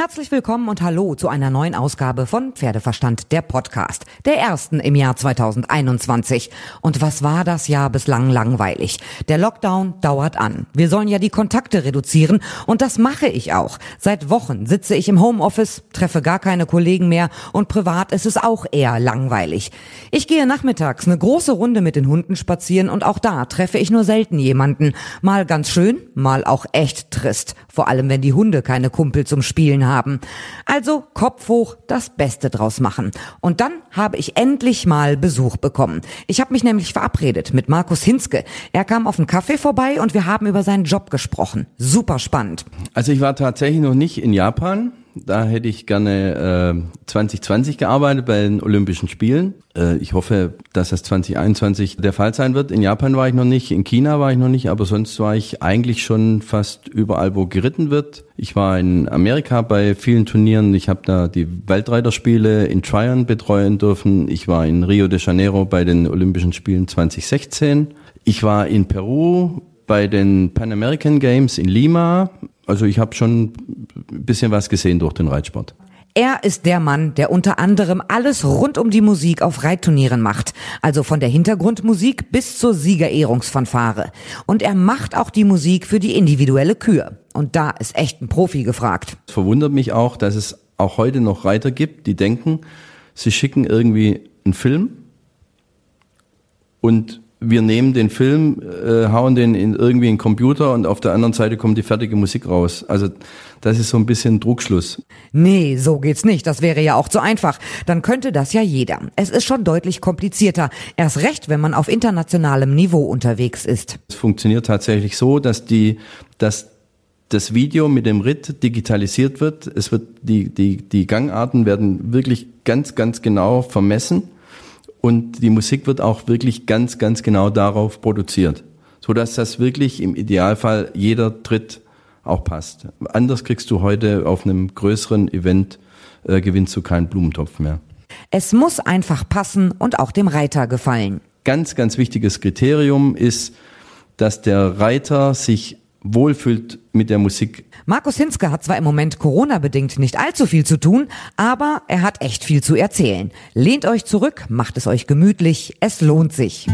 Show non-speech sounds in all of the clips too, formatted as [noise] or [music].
Herzlich willkommen und hallo zu einer neuen Ausgabe von Pferdeverstand, der Podcast, der ersten im Jahr 2021. Und was war das Jahr bislang langweilig? Der Lockdown dauert an. Wir sollen ja die Kontakte reduzieren und das mache ich auch. Seit Wochen sitze ich im Homeoffice, treffe gar keine Kollegen mehr und privat ist es auch eher langweilig. Ich gehe nachmittags eine große Runde mit den Hunden spazieren und auch da treffe ich nur selten jemanden. Mal ganz schön, mal auch echt trist. Vor allem, wenn die Hunde keine Kumpel zum Spielen haben. Also Kopf hoch, das Beste draus machen. Und dann habe ich endlich mal Besuch bekommen. Ich habe mich nämlich verabredet mit Markus Hinske. Er kam auf einen Kaffee vorbei und wir haben über seinen Job gesprochen. Super spannend. Also ich war tatsächlich noch nicht in Japan. Da hätte ich gerne äh, 2020 gearbeitet bei den Olympischen Spielen. Äh, ich hoffe, dass das 2021 der Fall sein wird. In Japan war ich noch nicht, in China war ich noch nicht, aber sonst war ich eigentlich schon fast überall, wo geritten wird. Ich war in Amerika bei vielen Turnieren. Ich habe da die Weltreiterspiele in Tryon betreuen dürfen. Ich war in Rio de Janeiro bei den Olympischen Spielen 2016. Ich war in Peru bei den Pan American Games in Lima also ich habe schon ein bisschen was gesehen durch den Reitsport. Er ist der Mann, der unter anderem alles rund um die Musik auf Reitturnieren macht. Also von der Hintergrundmusik bis zur Siegerehrungsfanfare. Und er macht auch die Musik für die individuelle Kür. Und da ist echt ein Profi gefragt. Es verwundert mich auch, dass es auch heute noch Reiter gibt, die denken, sie schicken irgendwie einen Film und wir nehmen den Film, äh, hauen den in irgendwie in den Computer und auf der anderen Seite kommt die fertige Musik raus. Also das ist so ein bisschen Druckschluss. Nee, so geht's nicht. Das wäre ja auch zu einfach. Dann könnte das ja jeder. Es ist schon deutlich komplizierter. Erst recht, wenn man auf internationalem Niveau unterwegs ist. Es funktioniert tatsächlich so, dass die, dass das Video mit dem Ritt digitalisiert wird. Es wird die, die, die Gangarten werden wirklich ganz, ganz genau vermessen und die Musik wird auch wirklich ganz, ganz genau darauf produziert, so dass das wirklich im Idealfall jeder Tritt auch passt. Anders kriegst du heute auf einem größeren Event äh, gewinnst du keinen Blumentopf mehr. Es muss einfach passen und auch dem Reiter gefallen. Ganz, ganz wichtiges Kriterium ist, dass der Reiter sich wohlfühlt mit der Musik. Markus Hinske hat zwar im Moment Corona-bedingt nicht allzu viel zu tun, aber er hat echt viel zu erzählen. Lehnt euch zurück, macht es euch gemütlich, es lohnt sich.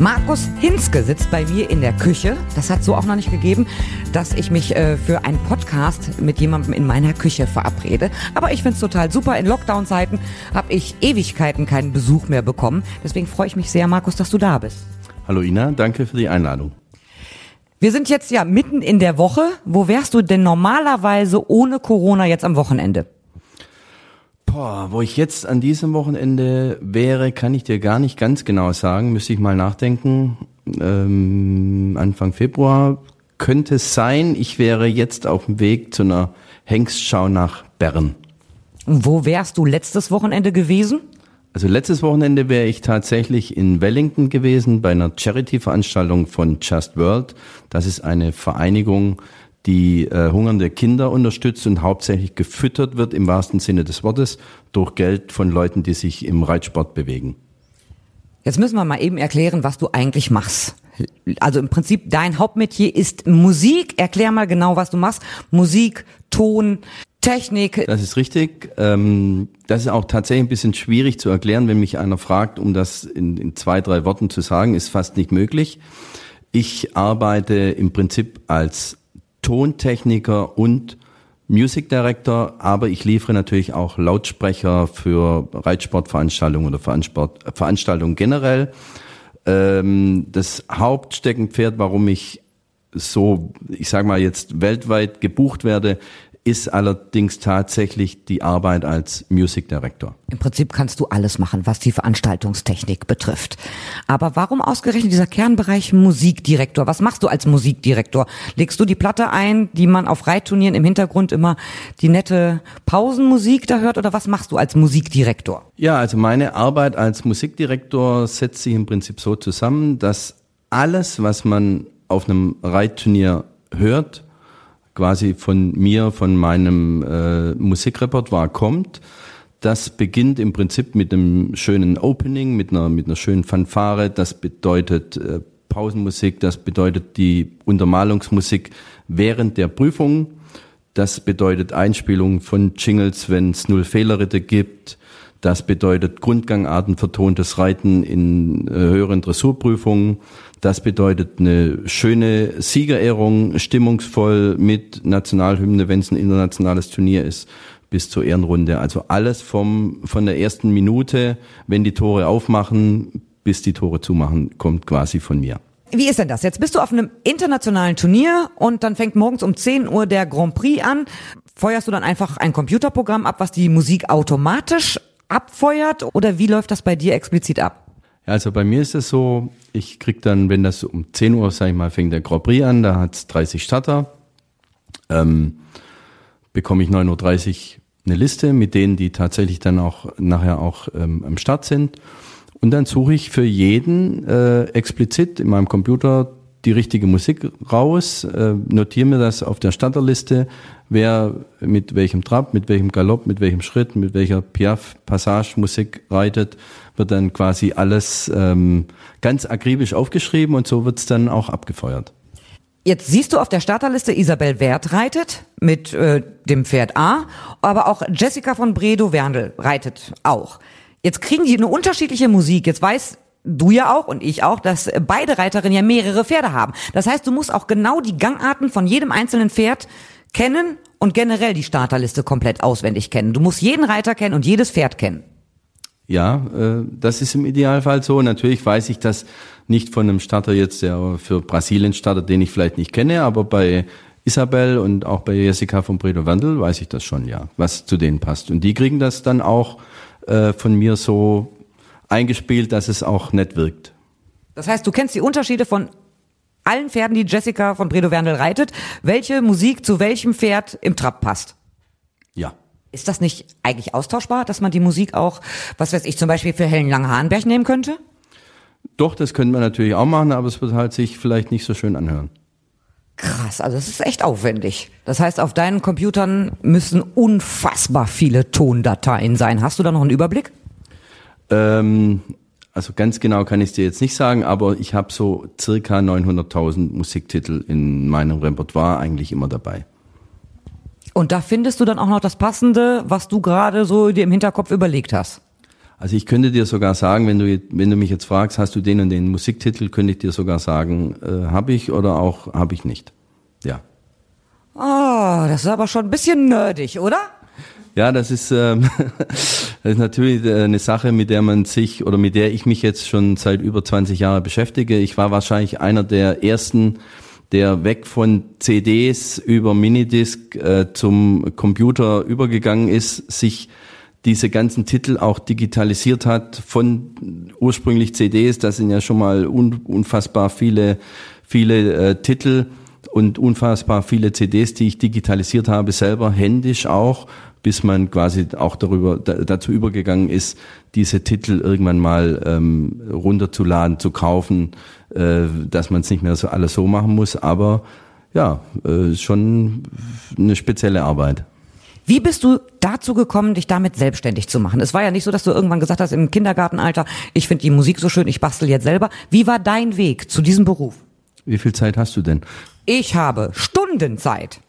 Markus Hinske sitzt bei mir in der Küche. Das hat so auch noch nicht gegeben, dass ich mich äh, für einen Podcast mit jemandem in meiner Küche verabrede. Aber ich finde es total super. In Lockdown-Zeiten habe ich Ewigkeiten keinen Besuch mehr bekommen. Deswegen freue ich mich sehr, Markus, dass du da bist. Hallo Ina, danke für die Einladung. Wir sind jetzt ja mitten in der Woche. Wo wärst du denn normalerweise ohne Corona jetzt am Wochenende? Boah, wo ich jetzt an diesem Wochenende wäre, kann ich dir gar nicht ganz genau sagen. Müsste ich mal nachdenken. Ähm, Anfang Februar könnte es sein, ich wäre jetzt auf dem Weg zu einer Hengstschau nach Bern. wo wärst du letztes Wochenende gewesen? Also letztes Wochenende wäre ich tatsächlich in Wellington gewesen bei einer Charity-Veranstaltung von Just World. Das ist eine Vereinigung, die äh, hungernde Kinder unterstützt und hauptsächlich gefüttert wird im wahrsten Sinne des Wortes durch Geld von Leuten, die sich im Reitsport bewegen. Jetzt müssen wir mal eben erklären, was du eigentlich machst. Also im Prinzip dein Hauptmetier ist Musik. Erklär mal genau, was du machst. Musik, Ton, Technik. Das ist richtig. Ähm, das ist auch tatsächlich ein bisschen schwierig zu erklären, wenn mich einer fragt, um das in, in zwei, drei Worten zu sagen, ist fast nicht möglich. Ich arbeite im Prinzip als Tontechniker und Music Director, aber ich liefere natürlich auch Lautsprecher für Reitsportveranstaltungen oder Veranstaltungen generell. Ähm, das Hauptsteckenpferd, warum ich so, ich sage mal jetzt weltweit gebucht werde, ist allerdings tatsächlich die Arbeit als Music Director. Im Prinzip kannst du alles machen, was die Veranstaltungstechnik betrifft. Aber warum ausgerechnet dieser Kernbereich Musikdirektor? Was machst du als Musikdirektor? Legst du die Platte ein, die man auf Reitturnieren im Hintergrund immer die nette Pausenmusik da hört oder was machst du als Musikdirektor? Ja, also meine Arbeit als Musikdirektor setzt sich im Prinzip so zusammen, dass alles, was man auf einem Reitturnier hört, quasi von mir, von meinem äh, Musikrepertoire kommt. Das beginnt im Prinzip mit einem schönen Opening, mit einer, mit einer schönen Fanfare. Das bedeutet äh, Pausenmusik, das bedeutet die Untermalungsmusik während der Prüfung. Das bedeutet Einspielung von Jingles, wenn es null Fehlerritte gibt. Das bedeutet Grundgangarten vertontes Reiten in äh, höheren Dressurprüfungen. Das bedeutet eine schöne Siegerehrung, stimmungsvoll mit Nationalhymne, wenn es ein internationales Turnier ist, bis zur Ehrenrunde. Also alles vom, von der ersten Minute, wenn die Tore aufmachen, bis die Tore zumachen, kommt quasi von mir. Wie ist denn das? Jetzt bist du auf einem internationalen Turnier und dann fängt morgens um 10 Uhr der Grand Prix an. Feuerst du dann einfach ein Computerprogramm ab, was die Musik automatisch abfeuert oder wie läuft das bei dir explizit ab? Also bei mir ist es so, ich krieg dann, wenn das um 10 Uhr, sag ich mal, fängt der Grand Prix an, da hat's 30 Starter, ähm, bekomme ich 9.30 Uhr eine Liste mit denen, die tatsächlich dann auch nachher auch ähm, am Start sind. Und dann suche ich für jeden äh, explizit in meinem Computer die richtige Musik raus, äh, notiere mir das auf der Starterliste, wer mit welchem Trab, mit welchem Galopp, mit welchem Schritt, mit welcher Piaf-Passage Musik reitet, wird dann quasi alles ähm, ganz akribisch aufgeschrieben und so wird's dann auch abgefeuert. Jetzt siehst du auf der Starterliste Isabel Wert reitet mit äh, dem Pferd A, aber auch Jessica von Bredow-Werndl reitet auch. Jetzt kriegen die eine unterschiedliche Musik. Jetzt weiß du ja auch und ich auch, dass beide Reiterinnen ja mehrere Pferde haben. Das heißt, du musst auch genau die Gangarten von jedem einzelnen Pferd kennen und generell die Starterliste komplett auswendig kennen. Du musst jeden Reiter kennen und jedes Pferd kennen. Ja, äh, das ist im Idealfall so. Natürlich weiß ich das nicht von einem Starter jetzt, der für Brasilien startet, den ich vielleicht nicht kenne, aber bei Isabel und auch bei Jessica von Bredo Wandel weiß ich das schon, ja, was zu denen passt. Und die kriegen das dann auch äh, von mir so eingespielt, dass es auch nett wirkt. Das heißt, du kennst die Unterschiede von allen Pferden, die Jessica von Bredo Wandel reitet, welche Musik zu welchem Pferd im Trab passt. Ja. Ist das nicht eigentlich austauschbar, dass man die Musik auch, was weiß ich, zum Beispiel für Helen Lange-Hahnberg nehmen könnte? Doch, das könnte man natürlich auch machen, aber es wird halt sich vielleicht nicht so schön anhören. Krass, also das ist echt aufwendig. Das heißt, auf deinen Computern müssen unfassbar viele Tondateien sein. Hast du da noch einen Überblick? Ähm, also ganz genau kann ich dir jetzt nicht sagen, aber ich habe so circa 900.000 Musiktitel in meinem Repertoire eigentlich immer dabei. Und da findest du dann auch noch das Passende, was du gerade so dir im Hinterkopf überlegt hast. Also ich könnte dir sogar sagen, wenn du, wenn du mich jetzt fragst, hast du den und den Musiktitel, könnte ich dir sogar sagen, äh, habe ich oder auch habe ich nicht. Ja. Oh, das ist aber schon ein bisschen nerdig, oder? Ja, das ist, ähm, [laughs] das ist natürlich äh, eine Sache, mit der man sich oder mit der ich mich jetzt schon seit über 20 Jahren beschäftige. Ich war wahrscheinlich einer der ersten, der weg von CDs über Minidisc äh, zum Computer übergegangen ist, sich diese ganzen Titel auch digitalisiert hat von ursprünglich CDs. Das sind ja schon mal un, unfassbar viele, viele äh, Titel und unfassbar viele CDs, die ich digitalisiert habe, selber händisch auch, bis man quasi auch darüber da, dazu übergegangen ist, diese Titel irgendwann mal ähm, runterzuladen, zu kaufen, äh, dass man es nicht mehr so alles so machen muss. Aber ja, äh, schon eine spezielle Arbeit. Wie bist du dazu gekommen, dich damit selbstständig zu machen? Es war ja nicht so, dass du irgendwann gesagt hast im Kindergartenalter, ich finde die Musik so schön, ich bastel jetzt selber. Wie war dein Weg zu diesem Beruf? Wie viel Zeit hast du denn? Ich habe Stundenzeit.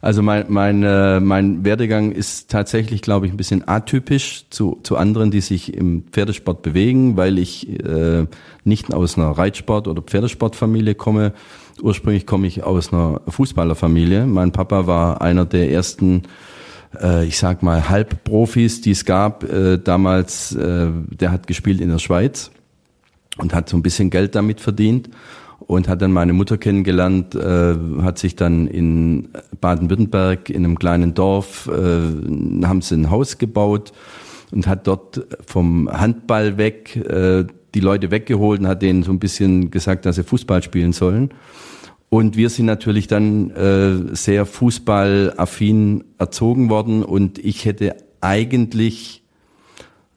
Also mein, mein, äh, mein Werdegang ist tatsächlich, glaube ich, ein bisschen atypisch zu, zu anderen, die sich im Pferdesport bewegen, weil ich äh, nicht aus einer Reitsport- oder Pferdesportfamilie komme. Ursprünglich komme ich aus einer Fußballerfamilie. Mein Papa war einer der ersten äh, ich sag mal, Halbprofis, die es gab äh, damals, äh, der hat gespielt in der Schweiz und hat so ein bisschen Geld damit verdient und hat dann meine Mutter kennengelernt, äh, hat sich dann in Baden-Württemberg in einem kleinen Dorf, äh, haben sie ein Haus gebaut und hat dort vom Handball weg äh, die Leute weggeholt und hat denen so ein bisschen gesagt, dass sie Fußball spielen sollen. Und wir sind natürlich dann äh, sehr fußballaffin erzogen worden und ich hätte eigentlich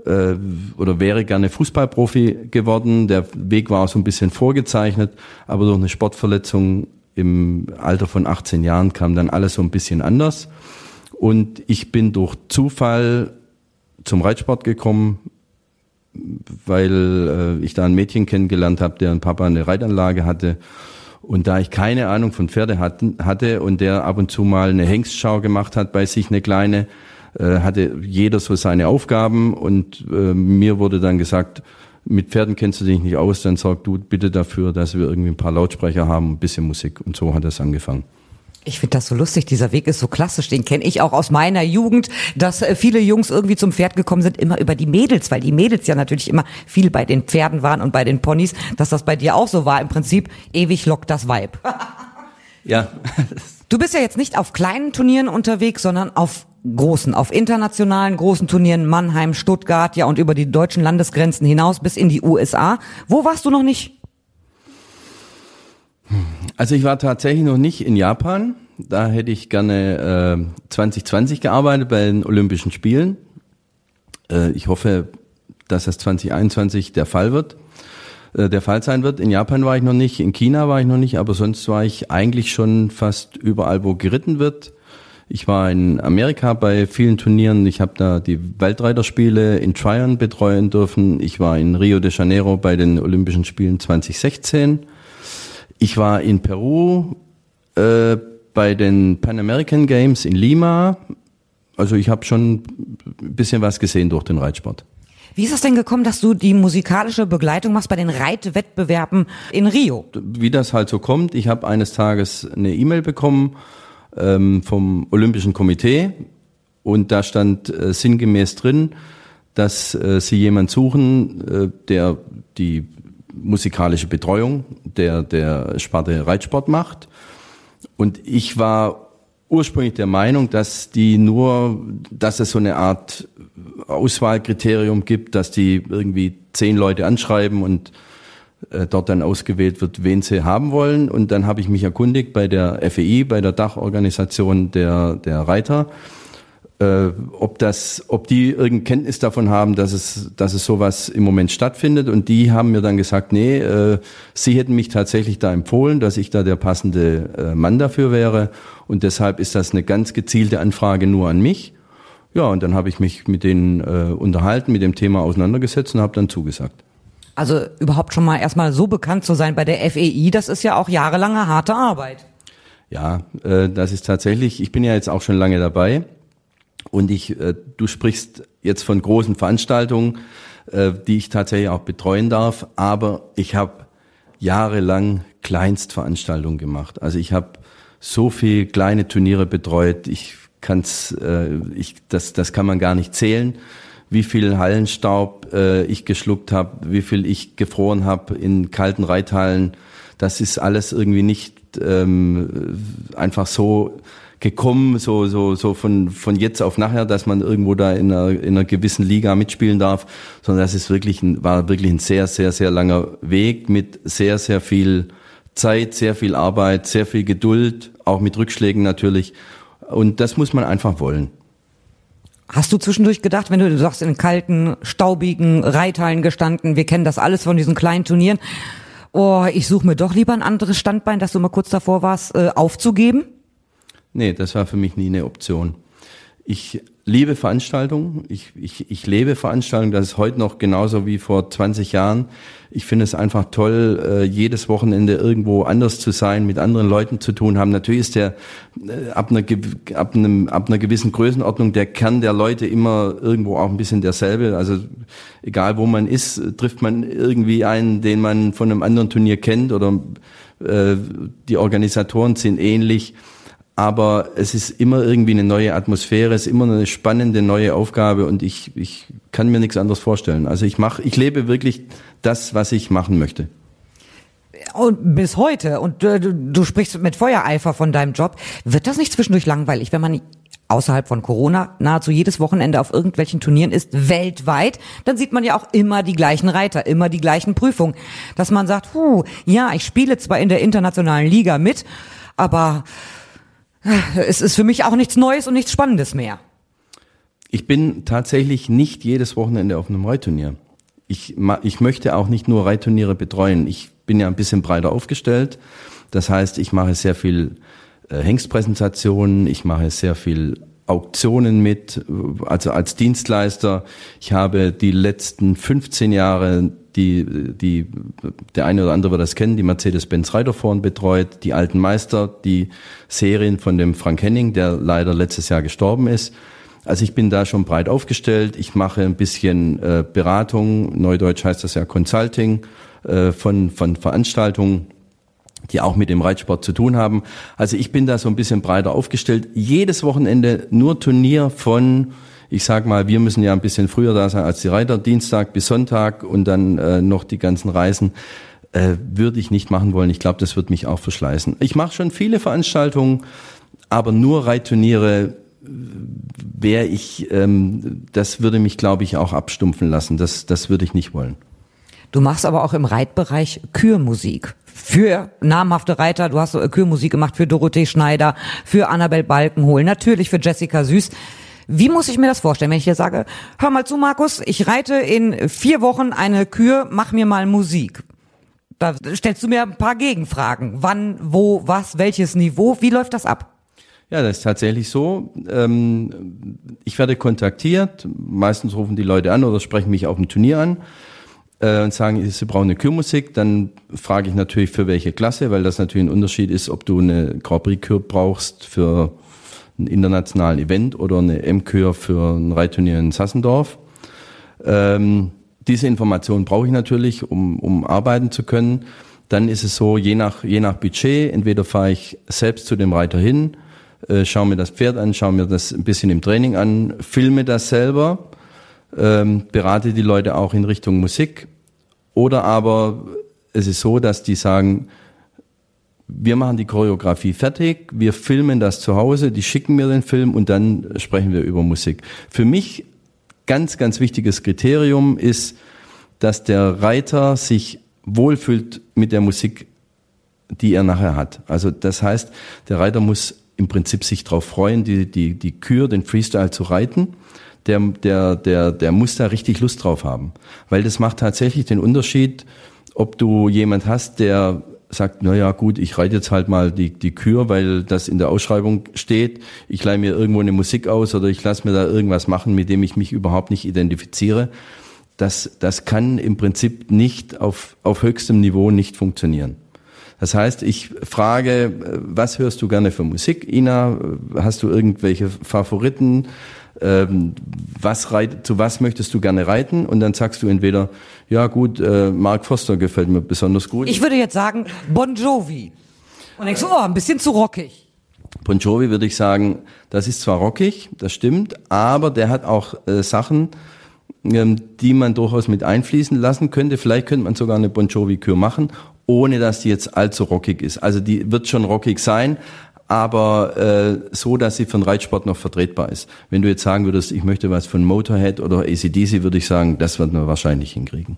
äh, oder wäre gerne Fußballprofi geworden. Der Weg war so ein bisschen vorgezeichnet, aber durch eine Sportverletzung im Alter von 18 Jahren kam dann alles so ein bisschen anders. Und ich bin durch Zufall zum Reitsport gekommen, weil äh, ich da ein Mädchen kennengelernt habe, deren Papa eine Reitanlage hatte. Und da ich keine Ahnung von Pferde hatte und der ab und zu mal eine Hengstschau gemacht hat bei sich, eine kleine, äh, hatte jeder so seine Aufgaben und äh, mir wurde dann gesagt, mit Pferden kennst du dich nicht aus, dann sorg du bitte dafür, dass wir irgendwie ein paar Lautsprecher haben, ein bisschen Musik. Und so hat es angefangen. Ich finde das so lustig, dieser Weg ist so klassisch, den kenne ich auch aus meiner Jugend, dass äh, viele Jungs irgendwie zum Pferd gekommen sind, immer über die Mädels, weil die Mädels ja natürlich immer viel bei den Pferden waren und bei den Ponys, dass das bei dir auch so war. Im Prinzip, ewig lockt das Weib. [laughs] ja. Du bist ja jetzt nicht auf kleinen Turnieren unterwegs, sondern auf großen, auf internationalen großen Turnieren, Mannheim, Stuttgart, ja und über die deutschen Landesgrenzen hinaus bis in die USA. Wo warst du noch nicht? Also ich war tatsächlich noch nicht in Japan. Da hätte ich gerne äh, 2020 gearbeitet bei den Olympischen Spielen. Äh, ich hoffe, dass das 2021 der Fall wird, äh, der Fall sein wird. In Japan war ich noch nicht, in China war ich noch nicht, aber sonst war ich eigentlich schon fast überall, wo geritten wird. Ich war in Amerika bei vielen Turnieren. Ich habe da die Weltreiterspiele in Tryon betreuen dürfen. Ich war in Rio de Janeiro bei den Olympischen Spielen 2016. Ich war in Peru äh, bei den Pan American Games in Lima. Also ich habe schon ein bisschen was gesehen durch den Reitsport. Wie ist es denn gekommen, dass du die musikalische Begleitung machst bei den Reitwettbewerben in Rio? Wie das halt so kommt, ich habe eines Tages eine E-Mail bekommen ähm, vom Olympischen Komitee und da stand äh, sinngemäß drin, dass äh, sie jemand suchen, äh, der die musikalische Betreuung der, der Sparte Reitsport macht. Und ich war ursprünglich der Meinung, dass die nur, dass es so eine Art Auswahlkriterium gibt, dass die irgendwie zehn Leute anschreiben und dort dann ausgewählt wird, wen sie haben wollen. Und dann habe ich mich erkundigt bei der FEI, bei der Dachorganisation der, der Reiter äh, ob das, ob die irgendeine Kenntnis davon haben, dass es, dass es sowas im Moment stattfindet. Und die haben mir dann gesagt, nee, äh, sie hätten mich tatsächlich da empfohlen, dass ich da der passende äh, Mann dafür wäre. Und deshalb ist das eine ganz gezielte Anfrage nur an mich. Ja, und dann habe ich mich mit denen äh, unterhalten, mit dem Thema auseinandergesetzt und habe dann zugesagt. Also überhaupt schon mal erstmal so bekannt zu sein bei der FEI, das ist ja auch jahrelange harte Arbeit. Ja, äh, das ist tatsächlich, ich bin ja jetzt auch schon lange dabei. Und ich, äh, du sprichst jetzt von großen Veranstaltungen, äh, die ich tatsächlich auch betreuen darf, aber ich habe jahrelang Kleinstveranstaltungen gemacht. Also ich habe so viel kleine Turniere betreut, ich kann's, äh, ich, das, das kann man gar nicht zählen, wie viel Hallenstaub äh, ich geschluckt habe, wie viel ich gefroren habe in kalten Reithallen. Das ist alles irgendwie nicht ähm, einfach so gekommen, so, so, so von, von jetzt auf nachher, dass man irgendwo da in einer, in einer gewissen Liga mitspielen darf, sondern das ist wirklich ein, war wirklich ein sehr, sehr, sehr langer Weg mit sehr, sehr viel Zeit, sehr viel Arbeit, sehr viel Geduld, auch mit Rückschlägen natürlich. Und das muss man einfach wollen. Hast du zwischendurch gedacht, wenn du, sagst, in kalten, staubigen Reithallen gestanden, wir kennen das alles von diesen kleinen Turnieren, oh, ich suche mir doch lieber ein anderes Standbein, dass du mal kurz davor warst, äh, aufzugeben? Nee, das war für mich nie eine Option. Ich liebe Veranstaltungen. Ich, ich, ich lebe Veranstaltungen. Das ist heute noch genauso wie vor 20 Jahren. Ich finde es einfach toll, äh, jedes Wochenende irgendwo anders zu sein, mit anderen Leuten zu tun haben. Natürlich ist der äh, ab einer, ab, einem, ab einer gewissen Größenordnung der Kern der Leute immer irgendwo auch ein bisschen derselbe. Also egal wo man ist, trifft man irgendwie einen, den man von einem anderen Turnier kennt oder äh, die Organisatoren sind ähnlich aber es ist immer irgendwie eine neue Atmosphäre, es ist immer eine spannende neue Aufgabe und ich, ich kann mir nichts anderes vorstellen. Also ich mache, ich lebe wirklich das, was ich machen möchte. Und bis heute, und du, du sprichst mit Feuereifer von deinem Job, wird das nicht zwischendurch langweilig, wenn man außerhalb von Corona nahezu jedes Wochenende auf irgendwelchen Turnieren ist, weltweit, dann sieht man ja auch immer die gleichen Reiter, immer die gleichen Prüfungen. Dass man sagt, huh, ja, ich spiele zwar in der internationalen Liga mit, aber es ist für mich auch nichts Neues und nichts Spannendes mehr. Ich bin tatsächlich nicht jedes Wochenende auf einem Reitturnier. Ich, ich möchte auch nicht nur Reitturniere betreuen. Ich bin ja ein bisschen breiter aufgestellt. Das heißt, ich mache sehr viel äh, Hengstpräsentationen, ich mache sehr viel Auktionen mit, also als Dienstleister. Ich habe die letzten 15 Jahre die, die, der eine oder andere wird das kennen, die Mercedes-Benz Reiterforen betreut, die alten Meister, die Serien von dem Frank Henning, der leider letztes Jahr gestorben ist. Also ich bin da schon breit aufgestellt. Ich mache ein bisschen äh, Beratung, Neudeutsch heißt das ja Consulting, äh, von, von Veranstaltungen die auch mit dem Reitsport zu tun haben. Also ich bin da so ein bisschen breiter aufgestellt. Jedes Wochenende nur Turnier von ich sag mal, wir müssen ja ein bisschen früher da sein als die Reiter, Dienstag bis Sonntag und dann äh, noch die ganzen Reisen, äh, würde ich nicht machen wollen. Ich glaube, das wird mich auch verschleißen. Ich mache schon viele Veranstaltungen, aber nur Reitturniere wäre ich, ähm, das würde mich, glaube ich, auch abstumpfen lassen. Das, das würde ich nicht wollen. Du machst aber auch im Reitbereich Kürmusik für namhafte Reiter. Du hast so Kürmusik gemacht für Dorothee Schneider, für Annabel Balkenhol, natürlich für Jessica Süß. Wie muss ich mir das vorstellen, wenn ich dir sage, hör mal zu, Markus, ich reite in vier Wochen eine Kür, mach mir mal Musik. Da stellst du mir ein paar Gegenfragen. Wann, wo, was, welches Niveau? Wie läuft das ab? Ja, das ist tatsächlich so. Ähm, ich werde kontaktiert. Meistens rufen die Leute an oder sprechen mich auf dem Turnier an äh, und sagen, sie brauchen eine Kürmusik. Dann frage ich natürlich für welche Klasse, weil das natürlich ein Unterschied ist, ob du eine Grand Prix Kür brauchst für einen internationalen Event oder eine M-Kür für ein Reitturnier in Sassendorf. Ähm, diese Information brauche ich natürlich, um, um arbeiten zu können. Dann ist es so, je nach, je nach Budget, entweder fahre ich selbst zu dem Reiter hin, äh, schaue mir das Pferd an, schaue mir das ein bisschen im Training an, filme das selber, ähm, berate die Leute auch in Richtung Musik. Oder aber es ist so, dass die sagen, wir machen die Choreografie fertig, wir filmen das zu Hause, die schicken mir den Film und dann sprechen wir über Musik. Für mich ganz, ganz wichtiges Kriterium ist, dass der Reiter sich wohlfühlt mit der Musik, die er nachher hat. Also das heißt, der Reiter muss im Prinzip sich darauf freuen, die, die, die Kür, den Freestyle zu reiten. Der, der, der, der muss da richtig Lust drauf haben. Weil das macht tatsächlich den Unterschied, ob du jemand hast, der sagt, na ja, gut, ich reite jetzt halt mal die, die Kür, weil das in der Ausschreibung steht. Ich leihe mir irgendwo eine Musik aus oder ich lasse mir da irgendwas machen, mit dem ich mich überhaupt nicht identifiziere. Das, das kann im Prinzip nicht auf, auf höchstem Niveau nicht funktionieren. Das heißt, ich frage, was hörst du gerne für Musik? Ina, hast du irgendwelche Favoriten? Ähm, was reit, zu was möchtest du gerne reiten? Und dann sagst du entweder, ja gut, äh, Mark Foster gefällt mir besonders gut. Ich würde jetzt sagen Bon Jovi. Und denkst du, oh, ein bisschen zu rockig. Bon Jovi würde ich sagen, das ist zwar rockig, das stimmt, aber der hat auch äh, Sachen, ähm, die man durchaus mit einfließen lassen könnte. Vielleicht könnte man sogar eine Bon Jovi-Kür machen, ohne dass die jetzt allzu rockig ist. Also die wird schon rockig sein, aber äh, so, dass sie von Reitsport noch vertretbar ist. Wenn du jetzt sagen würdest, ich möchte was von Motorhead oder ACDC, würde ich sagen, das wird man wahrscheinlich hinkriegen.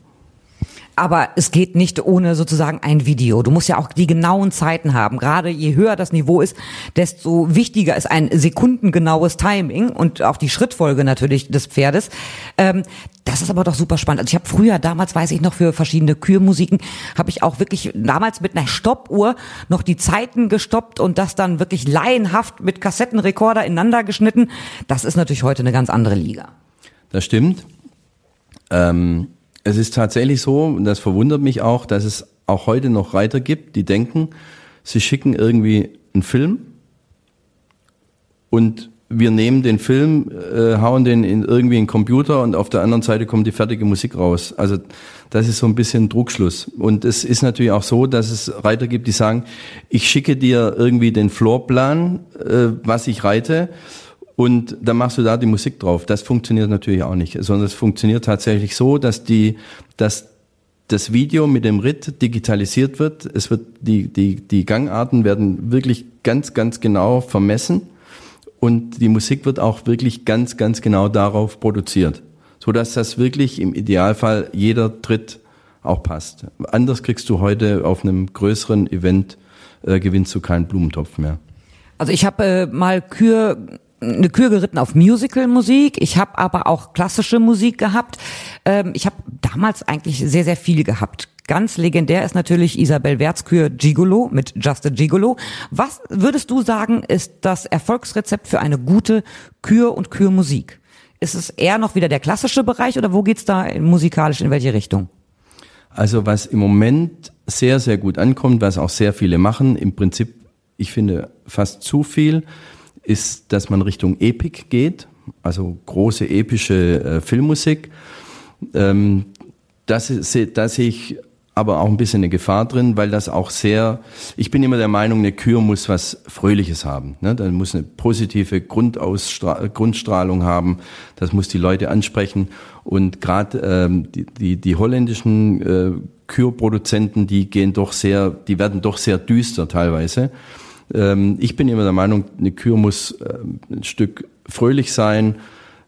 Aber es geht nicht ohne sozusagen ein Video. Du musst ja auch die genauen Zeiten haben. Gerade je höher das Niveau ist, desto wichtiger ist ein sekundengenaues Timing und auch die Schrittfolge natürlich des Pferdes. Ähm, das ist aber doch super spannend. Also ich habe früher, damals weiß ich noch, für verschiedene Kürmusiken, habe ich auch wirklich damals mit einer Stoppuhr noch die Zeiten gestoppt und das dann wirklich laienhaft mit Kassettenrekorder ineinander geschnitten. Das ist natürlich heute eine ganz andere Liga. Das stimmt. Ähm es ist tatsächlich so, und das verwundert mich auch, dass es auch heute noch Reiter gibt, die denken, sie schicken irgendwie einen Film und wir nehmen den Film, äh, hauen den in irgendwie in den Computer und auf der anderen Seite kommt die fertige Musik raus. Also das ist so ein bisschen Druckschluss. Und es ist natürlich auch so, dass es Reiter gibt, die sagen, ich schicke dir irgendwie den Floorplan, äh, was ich reite und dann machst du da die Musik drauf. Das funktioniert natürlich auch nicht, sondern es funktioniert tatsächlich so, dass die, dass das Video mit dem Ritt digitalisiert wird. Es wird die die die Gangarten werden wirklich ganz ganz genau vermessen und die Musik wird auch wirklich ganz ganz genau darauf produziert, so dass das wirklich im Idealfall jeder Tritt auch passt. Anders kriegst du heute auf einem größeren Event äh, gewinnst du keinen Blumentopf mehr. Also ich habe äh, mal Kür eine Kür geritten auf Musical-Musik. Ich habe aber auch klassische Musik gehabt. Ähm, ich habe damals eigentlich sehr, sehr viel gehabt. Ganz legendär ist natürlich Isabel Wertskür Gigolo mit Just a Gigolo. Was würdest du sagen, ist das Erfolgsrezept für eine gute Kür- und Kürmusik? Ist es eher noch wieder der klassische Bereich oder wo geht's da musikalisch in welche Richtung? Also was im Moment sehr, sehr gut ankommt, was auch sehr viele machen, im Prinzip, ich finde fast zu viel, ist, dass man Richtung Epic geht, also große epische äh, Filmmusik. Ähm, das, da sehe ich aber auch ein bisschen eine Gefahr drin, weil das auch sehr, ich bin immer der Meinung, eine Kür muss was Fröhliches haben. Ne? Dann muss eine positive Grundstrahlung haben, das muss die Leute ansprechen. Und gerade ähm, die, die, die holländischen äh, Kürproduzenten, die gehen doch sehr, die werden doch sehr düster teilweise. Ähm, ich bin immer der Meinung, eine Kür muss äh, ein Stück fröhlich sein,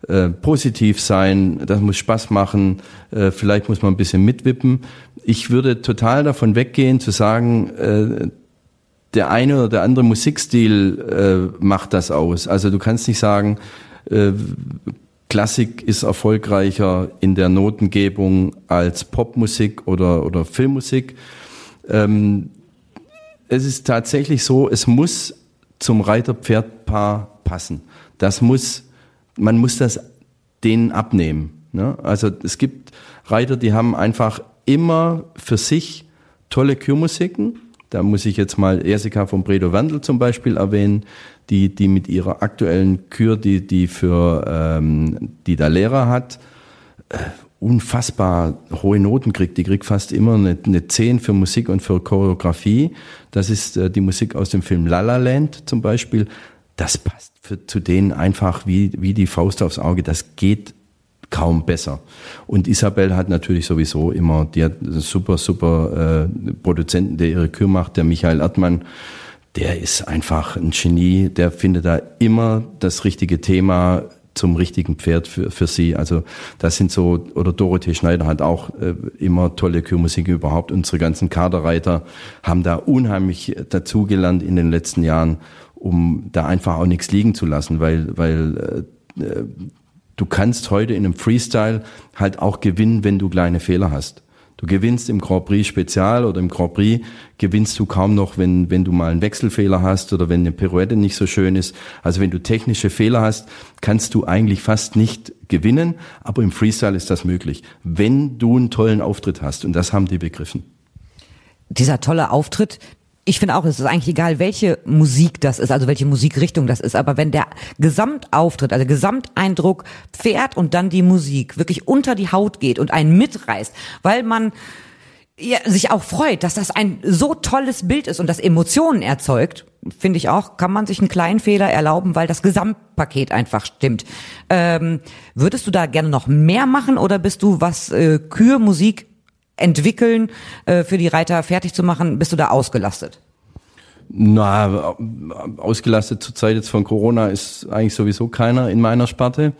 äh, positiv sein, das muss Spaß machen, äh, vielleicht muss man ein bisschen mitwippen. Ich würde total davon weggehen zu sagen, äh, der eine oder der andere Musikstil äh, macht das aus. Also du kannst nicht sagen, äh, Klassik ist erfolgreicher in der Notengebung als Popmusik oder, oder Filmmusik. Ähm, es ist tatsächlich so, es muss zum Reiter-Pferd-Paar passen. Das muss man muss das denen abnehmen. Ne? Also es gibt Reiter, die haben einfach immer für sich tolle Kürmusiken. Da muss ich jetzt mal Jessica von Bredo Wandel zum Beispiel erwähnen, die, die mit ihrer aktuellen Kür, die, die für ähm, die da Lehrer hat, äh, unfassbar hohe Noten kriegt. Die kriegt fast immer eine, eine 10 für Musik und für Choreografie. Das ist äh, die Musik aus dem Film La La Land zum Beispiel das passt für, zu denen einfach wie, wie die Faust aufs Auge. Das geht kaum besser. Und Isabel hat natürlich sowieso immer, die hat super, super äh, Produzenten, der ihre Kür macht, der Michael Erdmann, der ist einfach ein Genie, der findet da immer das richtige Thema zum richtigen Pferd für, für sie. Also das sind so, oder Dorothee Schneider hat auch äh, immer tolle Kürmusik überhaupt. Unsere ganzen Kaderreiter haben da unheimlich dazugelernt in den letzten Jahren um da einfach auch nichts liegen zu lassen, weil, weil äh, äh, du kannst heute in einem Freestyle halt auch gewinnen, wenn du kleine Fehler hast. Du gewinnst im Grand Prix Spezial oder im Grand Prix gewinnst du kaum noch, wenn, wenn du mal einen Wechselfehler hast oder wenn eine Pirouette nicht so schön ist. Also wenn du technische Fehler hast, kannst du eigentlich fast nicht gewinnen, aber im Freestyle ist das möglich, wenn du einen tollen Auftritt hast und das haben die begriffen. Dieser tolle Auftritt, ich finde auch, es ist eigentlich egal, welche Musik das ist, also welche Musikrichtung das ist, aber wenn der Gesamtauftritt, also Gesamteindruck fährt und dann die Musik wirklich unter die Haut geht und einen mitreißt, weil man ja, sich auch freut, dass das ein so tolles Bild ist und das Emotionen erzeugt, finde ich auch, kann man sich einen kleinen Fehler erlauben, weil das Gesamtpaket einfach stimmt. Ähm, würdest du da gerne noch mehr machen oder bist du, was äh, Kürmusik entwickeln, äh, für die Reiter fertig zu machen, bist du da ausgelastet? Na, ausgelastet zur Zeit jetzt von Corona ist eigentlich sowieso keiner in meiner Sparte.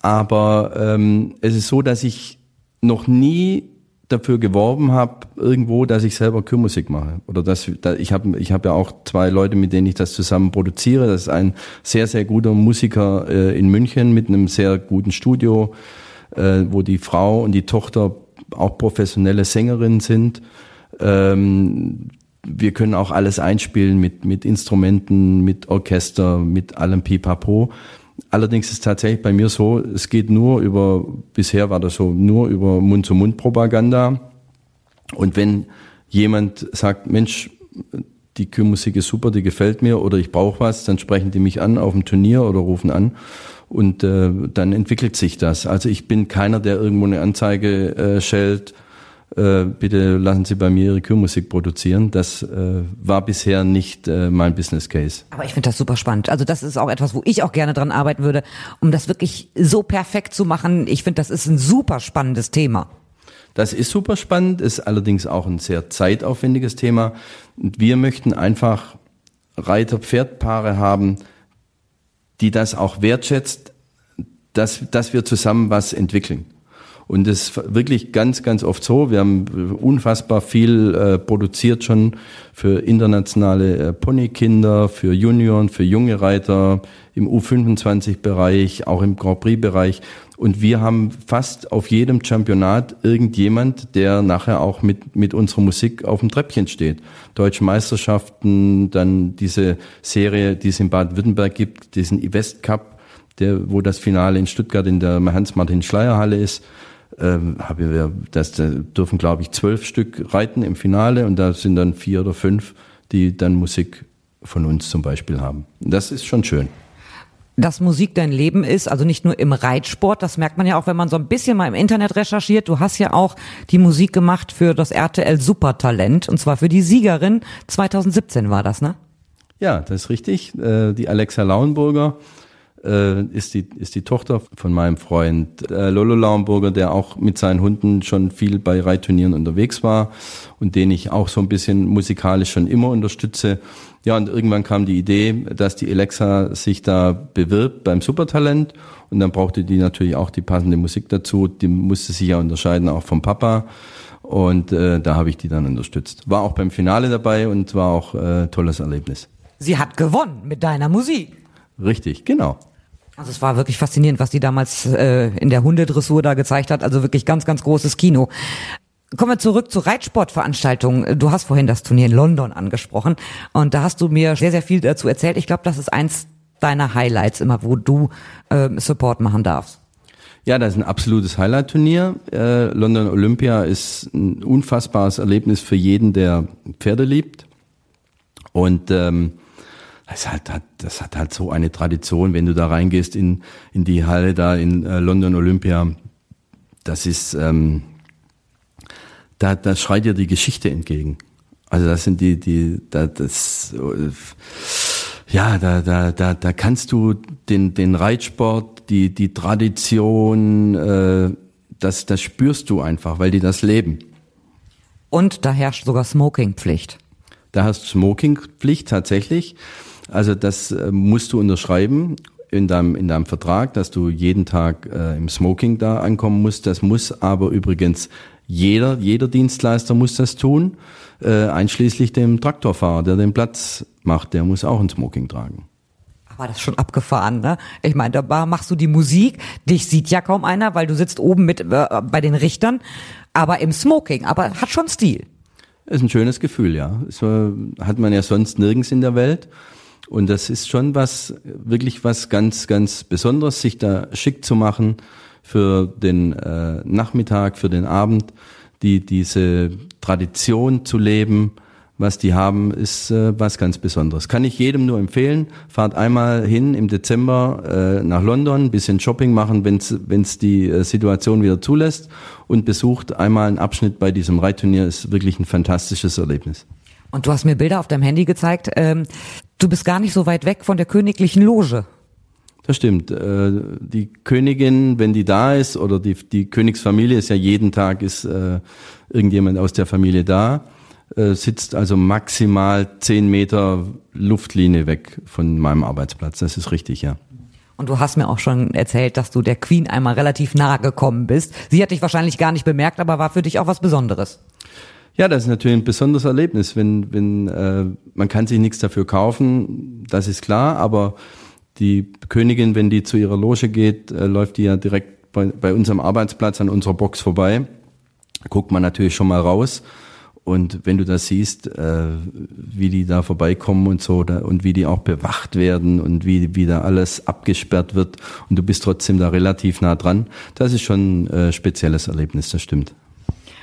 Aber ähm, es ist so, dass ich noch nie dafür geworben habe, irgendwo, dass ich selber Kürmusik mache. Oder dass, dass ich habe ich hab ja auch zwei Leute, mit denen ich das zusammen produziere. Das ist ein sehr, sehr guter Musiker äh, in München mit einem sehr guten Studio, äh, wo die Frau und die Tochter auch professionelle Sängerinnen sind. Ähm, wir können auch alles einspielen mit, mit Instrumenten, mit Orchester, mit allem Pipapo. Allerdings ist tatsächlich bei mir so, es geht nur über, bisher war das so, nur über Mund-zu-Mund-Propaganda. Und wenn jemand sagt, Mensch, die Kürmusik ist super, die gefällt mir oder ich brauche was, dann sprechen die mich an auf dem Turnier oder rufen an und äh, dann entwickelt sich das. Also ich bin keiner, der irgendwo eine Anzeige äh, schält, äh, bitte lassen Sie bei mir Ihre Kürmusik produzieren. Das äh, war bisher nicht äh, mein Business Case. Aber ich finde das super spannend. Also das ist auch etwas, wo ich auch gerne dran arbeiten würde, um das wirklich so perfekt zu machen. Ich finde, das ist ein super spannendes Thema. Das ist super spannend, ist allerdings auch ein sehr zeitaufwendiges Thema. Und wir möchten einfach Reiter-Pferdpaare haben, die das auch wertschätzt, dass, dass wir zusammen was entwickeln. Und das ist wirklich ganz, ganz oft so. Wir haben unfassbar viel äh, produziert schon für internationale äh, Ponykinder, für Junioren, für junge Reiter im U25-Bereich, auch im Grand Prix-Bereich. Und wir haben fast auf jedem Championat irgendjemand, der nachher auch mit, mit unserer Musik auf dem Treppchen steht. Deutsche Meisterschaften, dann diese Serie, die es in Baden-Württemberg gibt, diesen West Cup, der, wo das Finale in Stuttgart in der Hans-Martin-Schleier-Halle ist ähm, haben wir, das da dürfen glaube ich zwölf Stück reiten im Finale und da sind dann vier oder fünf, die dann Musik von uns zum Beispiel haben. Das ist schon schön. Dass Musik dein Leben ist, also nicht nur im Reitsport, das merkt man ja auch, wenn man so ein bisschen mal im Internet recherchiert. Du hast ja auch die Musik gemacht für das RTL Supertalent und zwar für die Siegerin 2017 war das, ne? Ja, das ist richtig. Äh, die Alexa Lauenburger äh, ist, die, ist die Tochter von meinem Freund äh, Lolo Laumburger, der auch mit seinen Hunden schon viel bei Reitturnieren unterwegs war und den ich auch so ein bisschen musikalisch schon immer unterstütze. Ja, und irgendwann kam die Idee, dass die Alexa sich da bewirbt beim Supertalent und dann brauchte die natürlich auch die passende Musik dazu. Die musste sich ja unterscheiden auch vom Papa. Und äh, da habe ich die dann unterstützt. War auch beim Finale dabei und war auch äh, tolles Erlebnis. Sie hat gewonnen mit deiner Musik. Richtig, genau. Also es war wirklich faszinierend, was die damals äh, in der Hundedressur da gezeigt hat. Also wirklich ganz, ganz großes Kino. Kommen wir zurück zur Reitsportveranstaltung. Du hast vorhin das Turnier in London angesprochen und da hast du mir sehr, sehr viel dazu erzählt. Ich glaube, das ist eins deiner Highlights immer, wo du äh, Support machen darfst. Ja, das ist ein absolutes Highlight-Turnier. Äh, London Olympia ist ein unfassbares Erlebnis für jeden, der Pferde liebt. Und ähm, es hat, hat, das hat halt so eine Tradition, wenn du da reingehst in, in die Halle da in äh, London Olympia. Das ist, ähm, da, da schreit dir die Geschichte entgegen. Also das sind die, die, da, das, ja, da, da, da, da kannst du den, den Reitsport, die, die Tradition, äh, das, das spürst du einfach, weil die das leben. Und da herrscht sogar Smokingpflicht. Da hast Smokingpflicht tatsächlich. Also das äh, musst du unterschreiben in deinem, in deinem Vertrag, dass du jeden Tag äh, im Smoking da ankommen musst. Das muss aber übrigens jeder, jeder Dienstleister muss das tun, äh, einschließlich dem Traktorfahrer, der den Platz macht, der muss auch ein Smoking tragen. Aber das ist schon abgefahren, ne? Ich meine, da machst du die Musik, dich sieht ja kaum einer, weil du sitzt oben mit äh, bei den Richtern, aber im Smoking, aber hat schon Stil. Ist ein schönes Gefühl, ja. Das hat man ja sonst nirgends in der Welt. Und das ist schon was, wirklich was ganz, ganz Besonderes, sich da schick zu machen für den äh, Nachmittag, für den Abend, die diese Tradition zu leben, was die haben, ist äh, was ganz Besonderes. Kann ich jedem nur empfehlen. Fahrt einmal hin im Dezember äh, nach London, bisschen Shopping machen, wenn es die äh, Situation wieder zulässt und besucht einmal einen Abschnitt bei diesem Reitturnier. Ist wirklich ein fantastisches Erlebnis. Und du hast mir Bilder auf deinem Handy gezeigt. Ähm, du bist gar nicht so weit weg von der königlichen Loge. Das stimmt. Äh, die Königin, wenn die da ist, oder die, die Königsfamilie ist ja jeden Tag ist äh, irgendjemand aus der Familie da, äh, sitzt also maximal zehn Meter Luftlinie weg von meinem Arbeitsplatz. Das ist richtig, ja. Und du hast mir auch schon erzählt, dass du der Queen einmal relativ nahe gekommen bist. Sie hat dich wahrscheinlich gar nicht bemerkt, aber war für dich auch was Besonderes. Ja, das ist natürlich ein besonderes Erlebnis, wenn, wenn äh, man kann sich nichts dafür kaufen, das ist klar, aber die Königin, wenn die zu ihrer Loge geht, äh, läuft die ja direkt bei, bei unserem Arbeitsplatz an unserer Box vorbei. Guckt man natürlich schon mal raus. Und wenn du das siehst, äh, wie die da vorbeikommen und so, da, und wie die auch bewacht werden und wie, wie da alles abgesperrt wird und du bist trotzdem da relativ nah dran, das ist schon ein äh, spezielles Erlebnis, das stimmt.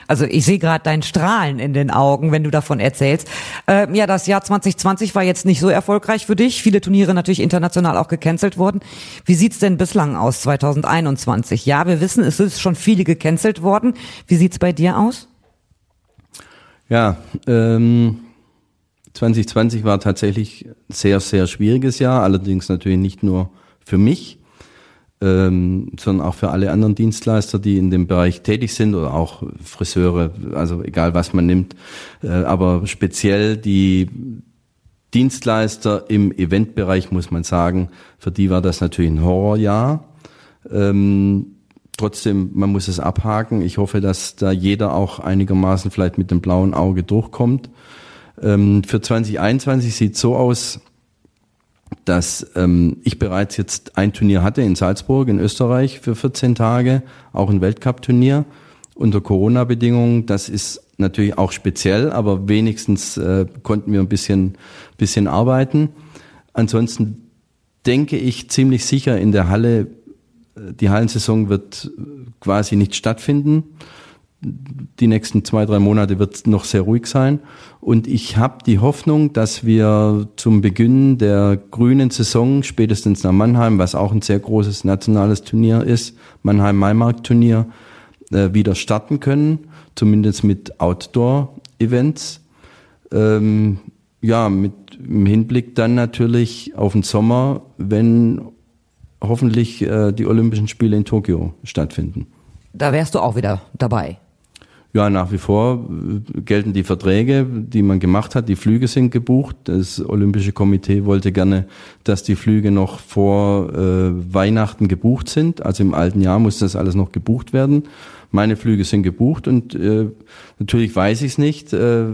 Also ich sehe gerade dein Strahlen in den Augen, wenn du davon erzählst. Äh, ja, das Jahr 2020 war jetzt nicht so erfolgreich für dich. Viele Turniere natürlich international auch gecancelt worden. Wie sieht's denn bislang aus 2021? Ja, wir wissen, es ist schon viele gecancelt worden. Wie sieht's bei dir aus? Ja, ähm, 2020 war tatsächlich ein sehr, sehr schwieriges Jahr. Allerdings natürlich nicht nur für mich, ähm, sondern auch für alle anderen Dienstleister, die in dem Bereich tätig sind oder auch Friseure, also egal was man nimmt, äh, aber speziell die Dienstleister im Eventbereich muss man sagen, für die war das natürlich ein Horrorjahr. Ähm, trotzdem, man muss es abhaken. Ich hoffe, dass da jeder auch einigermaßen vielleicht mit dem blauen Auge durchkommt. Ähm, für 2021 sieht so aus, dass ähm, ich bereits jetzt ein Turnier hatte in Salzburg in Österreich für 14 Tage, auch ein Weltcup-Turnier unter Corona-Bedingungen. Das ist natürlich auch speziell, aber wenigstens äh, konnten wir ein bisschen, bisschen arbeiten. Ansonsten denke ich ziemlich sicher in der Halle, äh, die Hallensaison wird quasi nicht stattfinden die nächsten zwei, drei Monate wird es noch sehr ruhig sein. Und ich habe die Hoffnung, dass wir zum Beginn der grünen Saison, spätestens nach Mannheim, was auch ein sehr großes nationales Turnier ist, Mannheim-Maimarkt-Turnier, äh, wieder starten können, zumindest mit Outdoor-Events. Ähm, ja, mit im Hinblick dann natürlich auf den Sommer, wenn hoffentlich äh, die Olympischen Spiele in Tokio stattfinden. Da wärst du auch wieder dabei. Ja, nach wie vor äh, gelten die Verträge, die man gemacht hat. Die Flüge sind gebucht. Das Olympische Komitee wollte gerne, dass die Flüge noch vor äh, Weihnachten gebucht sind. Also im alten Jahr muss das alles noch gebucht werden. Meine Flüge sind gebucht und äh, natürlich weiß ich es nicht, äh,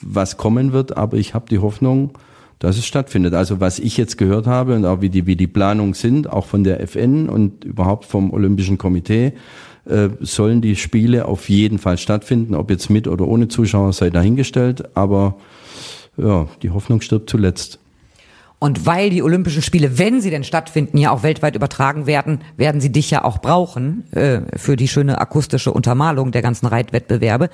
was kommen wird, aber ich habe die Hoffnung, dass es stattfindet. Also was ich jetzt gehört habe und auch wie die, wie die Planungen sind, auch von der FN und überhaupt vom Olympischen Komitee, äh, sollen die Spiele auf jeden Fall stattfinden. Ob jetzt mit oder ohne Zuschauer sei dahingestellt, aber ja, die Hoffnung stirbt zuletzt. Und weil die Olympischen Spiele, wenn sie denn stattfinden, ja auch weltweit übertragen werden, werden sie dich ja auch brauchen äh, für die schöne akustische Untermalung der ganzen Reitwettbewerbe.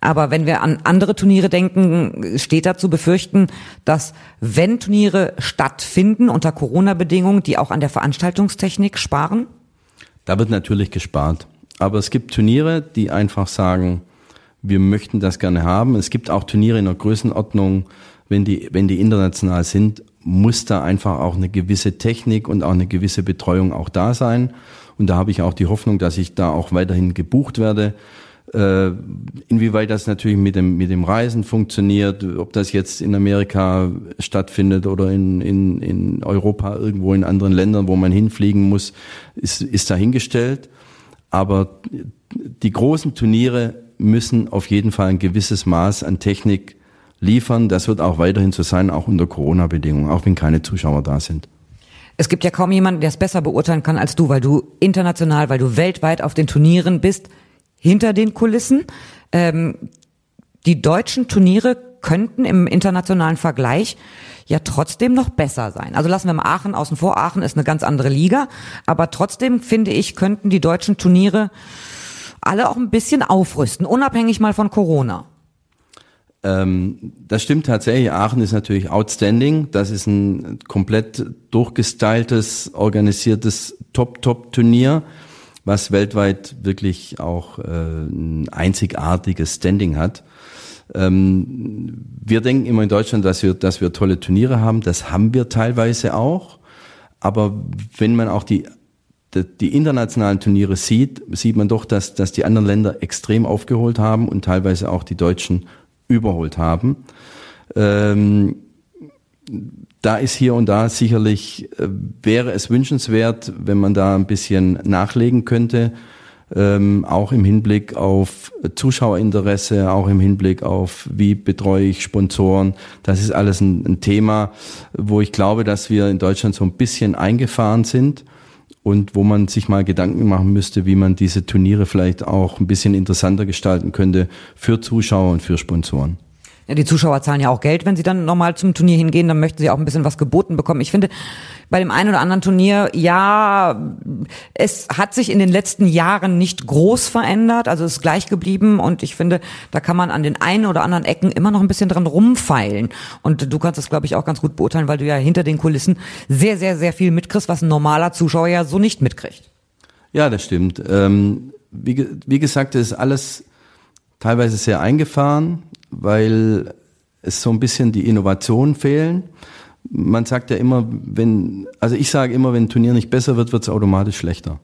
Aber wenn wir an andere Turniere denken, steht da zu befürchten, dass wenn Turniere stattfinden unter Corona-Bedingungen, die auch an der Veranstaltungstechnik sparen? Da wird natürlich gespart. Aber es gibt Turniere, die einfach sagen, wir möchten das gerne haben. Es gibt auch Turniere in der Größenordnung, wenn die, wenn die international sind, muss da einfach auch eine gewisse Technik und auch eine gewisse Betreuung auch da sein. Und da habe ich auch die Hoffnung, dass ich da auch weiterhin gebucht werde. Äh, inwieweit das natürlich mit dem, mit dem Reisen funktioniert, ob das jetzt in Amerika stattfindet oder in, in, in Europa, irgendwo in anderen Ländern, wo man hinfliegen muss, ist, ist dahingestellt. Aber die großen Turniere müssen auf jeden Fall ein gewisses Maß an Technik liefern. Das wird auch weiterhin so sein, auch unter Corona-Bedingungen, auch wenn keine Zuschauer da sind. Es gibt ja kaum jemanden, der es besser beurteilen kann als du, weil du international, weil du weltweit auf den Turnieren bist, hinter den Kulissen. Ähm, die deutschen Turniere könnten im internationalen Vergleich ja trotzdem noch besser sein. Also lassen wir mal Aachen außen vor. Aachen ist eine ganz andere Liga, aber trotzdem finde ich, könnten die deutschen Turniere alle auch ein bisschen aufrüsten, unabhängig mal von Corona. Ähm, das stimmt tatsächlich. Aachen ist natürlich outstanding. Das ist ein komplett durchgestyltes, organisiertes Top-Top-Turnier, was weltweit wirklich auch äh, ein einzigartiges Standing hat. Ähm, wir denken immer in Deutschland, dass wir, dass wir tolle Turniere haben. Das haben wir teilweise auch. Aber wenn man auch die, die, internationalen Turniere sieht, sieht man doch, dass, dass die anderen Länder extrem aufgeholt haben und teilweise auch die Deutschen überholt haben. Ähm, da ist hier und da sicherlich, äh, wäre es wünschenswert, wenn man da ein bisschen nachlegen könnte ähm, auch im Hinblick auf Zuschauerinteresse, auch im Hinblick auf, wie betreue ich Sponsoren. Das ist alles ein, ein Thema, wo ich glaube, dass wir in Deutschland so ein bisschen eingefahren sind und wo man sich mal Gedanken machen müsste, wie man diese Turniere vielleicht auch ein bisschen interessanter gestalten könnte für Zuschauer und für Sponsoren. Ja, die Zuschauer zahlen ja auch Geld, wenn sie dann nochmal zum Turnier hingehen, dann möchten sie auch ein bisschen was geboten bekommen. Ich finde, bei dem einen oder anderen Turnier, ja, es hat sich in den letzten Jahren nicht groß verändert, also es ist gleich geblieben und ich finde, da kann man an den einen oder anderen Ecken immer noch ein bisschen dran rumfeilen. Und du kannst das, glaube ich, auch ganz gut beurteilen, weil du ja hinter den Kulissen sehr, sehr, sehr viel mitkriegst, was ein normaler Zuschauer ja so nicht mitkriegt. Ja, das stimmt. Ähm, wie, wie gesagt, es ist alles teilweise sehr eingefahren weil es so ein bisschen die Innovationen fehlen. Man sagt ja immer, wenn, also ich sage immer, wenn ein Turnier nicht besser wird, wird es automatisch schlechter.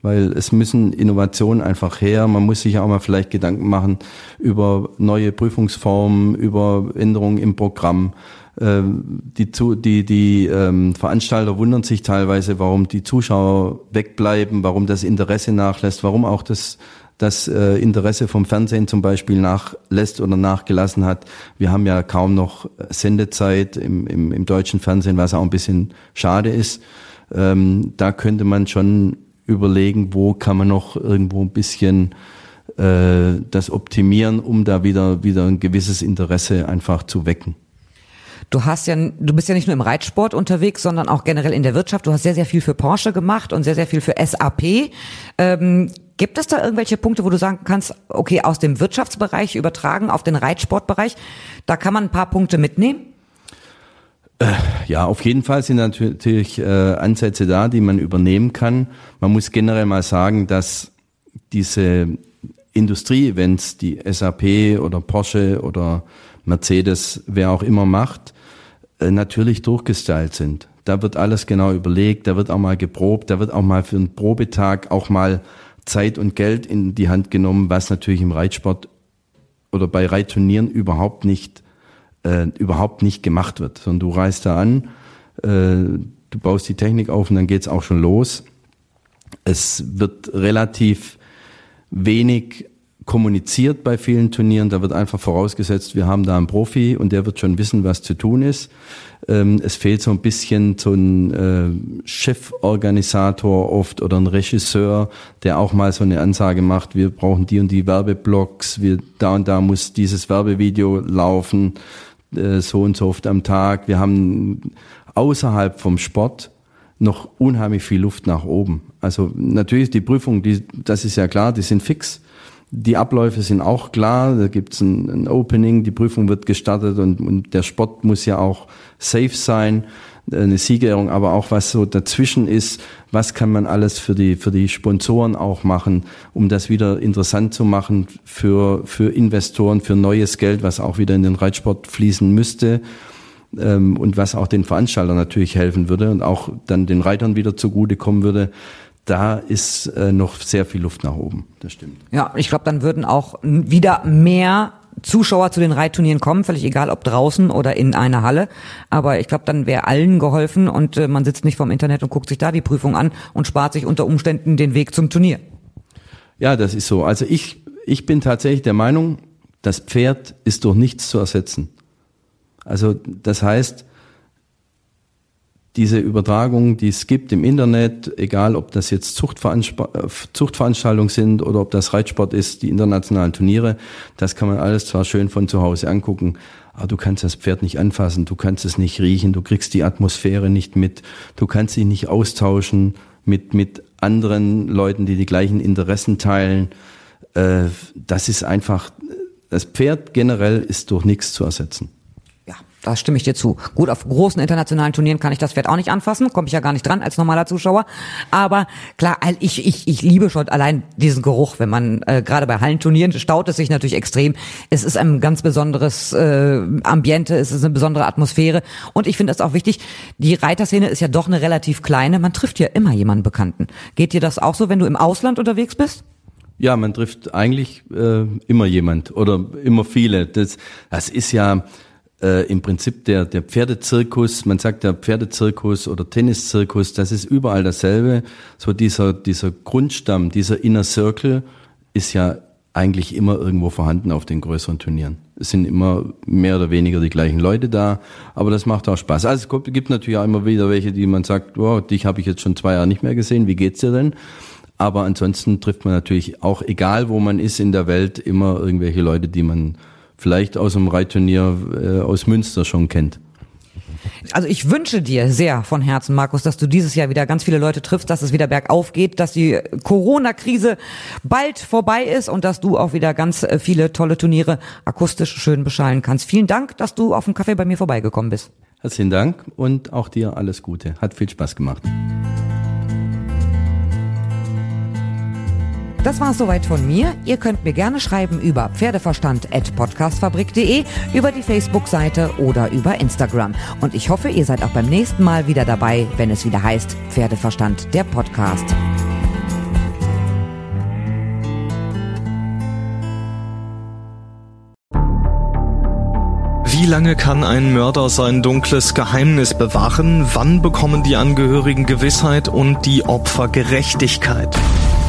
Weil es müssen Innovationen einfach her. Man muss sich auch mal vielleicht Gedanken machen über neue Prüfungsformen, über Änderungen im Programm. Ähm, die, die, die ähm, Veranstalter wundern sich teilweise, warum die Zuschauer wegbleiben, warum das Interesse nachlässt, warum auch das das äh, Interesse vom Fernsehen zum Beispiel nachlässt oder nachgelassen hat. Wir haben ja kaum noch Sendezeit im, im, im deutschen Fernsehen, was auch ein bisschen schade ist. Ähm, da könnte man schon überlegen, wo kann man noch irgendwo ein bisschen äh, das optimieren, um da wieder, wieder ein gewisses Interesse einfach zu wecken. Du hast ja, du bist ja nicht nur im Reitsport unterwegs, sondern auch generell in der Wirtschaft. Du hast sehr, sehr viel für Porsche gemacht und sehr, sehr viel für SAP. Ähm, gibt es da irgendwelche Punkte, wo du sagen kannst, okay, aus dem Wirtschaftsbereich übertragen auf den Reitsportbereich, da kann man ein paar Punkte mitnehmen? Äh, ja, auf jeden Fall sind natürlich äh, Ansätze da, die man übernehmen kann. Man muss generell mal sagen, dass diese Industrie-Events, die SAP oder Porsche oder Mercedes, wer auch immer macht, äh, natürlich durchgestylt sind. Da wird alles genau überlegt, da wird auch mal geprobt, da wird auch mal für einen Probetag auch mal Zeit und Geld in die Hand genommen, was natürlich im Reitsport oder bei Reitturnieren überhaupt nicht äh, überhaupt nicht gemacht wird. Sondern du reist da an, äh, du baust die Technik auf und dann geht's auch schon los. Es wird relativ wenig kommuniziert bei vielen Turnieren. Da wird einfach vorausgesetzt, wir haben da einen Profi und der wird schon wissen, was zu tun ist. Ähm, es fehlt so ein bisschen so ein äh, Cheforganisator oft oder ein Regisseur, der auch mal so eine Ansage macht, wir brauchen die und die Werbeblocks, wir, da und da muss dieses Werbevideo laufen, äh, so und so oft am Tag. Wir haben außerhalb vom Sport noch unheimlich viel Luft nach oben. Also natürlich die Prüfungen, die, das ist ja klar, die sind fix. Die Abläufe sind auch klar, da gibt's ein, ein Opening, die Prüfung wird gestartet und, und der Sport muss ja auch safe sein, eine Siegerehrung, aber auch was so dazwischen ist, was kann man alles für die, für die Sponsoren auch machen, um das wieder interessant zu machen für, für Investoren, für neues Geld, was auch wieder in den Reitsport fließen müsste ähm, und was auch den Veranstaltern natürlich helfen würde und auch dann den Reitern wieder zugutekommen würde da ist äh, noch sehr viel Luft nach oben. Das stimmt. Ja, ich glaube, dann würden auch wieder mehr Zuschauer zu den Reitturnieren kommen, völlig egal, ob draußen oder in einer Halle. Aber ich glaube, dann wäre allen geholfen und äh, man sitzt nicht vorm Internet und guckt sich da die Prüfung an und spart sich unter Umständen den Weg zum Turnier. Ja, das ist so. Also ich, ich bin tatsächlich der Meinung, das Pferd ist durch nichts zu ersetzen. Also das heißt, diese Übertragungen, die es gibt im Internet, egal ob das jetzt Zuchtveranstaltungen sind oder ob das Reitsport ist, die internationalen Turniere, das kann man alles zwar schön von zu Hause angucken, aber du kannst das Pferd nicht anfassen, du kannst es nicht riechen, du kriegst die Atmosphäre nicht mit, du kannst dich nicht austauschen mit, mit anderen Leuten, die die gleichen Interessen teilen. Äh, das ist einfach, das Pferd generell ist durch nichts zu ersetzen. Da stimme ich dir zu. Gut, auf großen internationalen Turnieren kann ich das Pferd auch nicht anfassen, komme ich ja gar nicht dran als normaler Zuschauer. Aber klar, ich, ich, ich liebe schon allein diesen Geruch, wenn man äh, gerade bei Hallenturnieren staut es sich natürlich extrem. Es ist ein ganz besonderes äh, Ambiente, es ist eine besondere Atmosphäre. Und ich finde das auch wichtig, die Reiterszene ist ja doch eine relativ kleine. Man trifft ja immer jemanden Bekannten. Geht dir das auch so, wenn du im Ausland unterwegs bist? Ja, man trifft eigentlich äh, immer jemand oder immer viele. Das, das ist ja äh, im Prinzip der, der Pferdezirkus, man sagt der Pferdezirkus oder Tenniszirkus, das ist überall dasselbe. So dieser, dieser Grundstamm, dieser Inner Circle ist ja eigentlich immer irgendwo vorhanden auf den größeren Turnieren. Es sind immer mehr oder weniger die gleichen Leute da, aber das macht auch Spaß. Also es gibt natürlich auch immer wieder welche, die man sagt, oh, dich habe ich jetzt schon zwei Jahre nicht mehr gesehen, wie geht's dir denn? Aber ansonsten trifft man natürlich auch, egal wo man ist in der Welt, immer irgendwelche Leute, die man vielleicht aus dem Reitturnier äh, aus Münster schon kennt. Also ich wünsche dir sehr von Herzen, Markus, dass du dieses Jahr wieder ganz viele Leute triffst, dass es wieder bergauf geht, dass die Corona-Krise bald vorbei ist und dass du auch wieder ganz äh, viele tolle Turniere akustisch schön beschallen kannst. Vielen Dank, dass du auf dem Kaffee bei mir vorbeigekommen bist. Herzlichen Dank und auch dir alles Gute. Hat viel Spaß gemacht. Das war soweit von mir. Ihr könnt mir gerne schreiben über pferdeverstand.podcastfabrik.de, über die Facebook-Seite oder über Instagram. Und ich hoffe, ihr seid auch beim nächsten Mal wieder dabei, wenn es wieder heißt Pferdeverstand, der Podcast. Wie lange kann ein Mörder sein dunkles Geheimnis bewahren? Wann bekommen die Angehörigen Gewissheit und die Opfer Gerechtigkeit?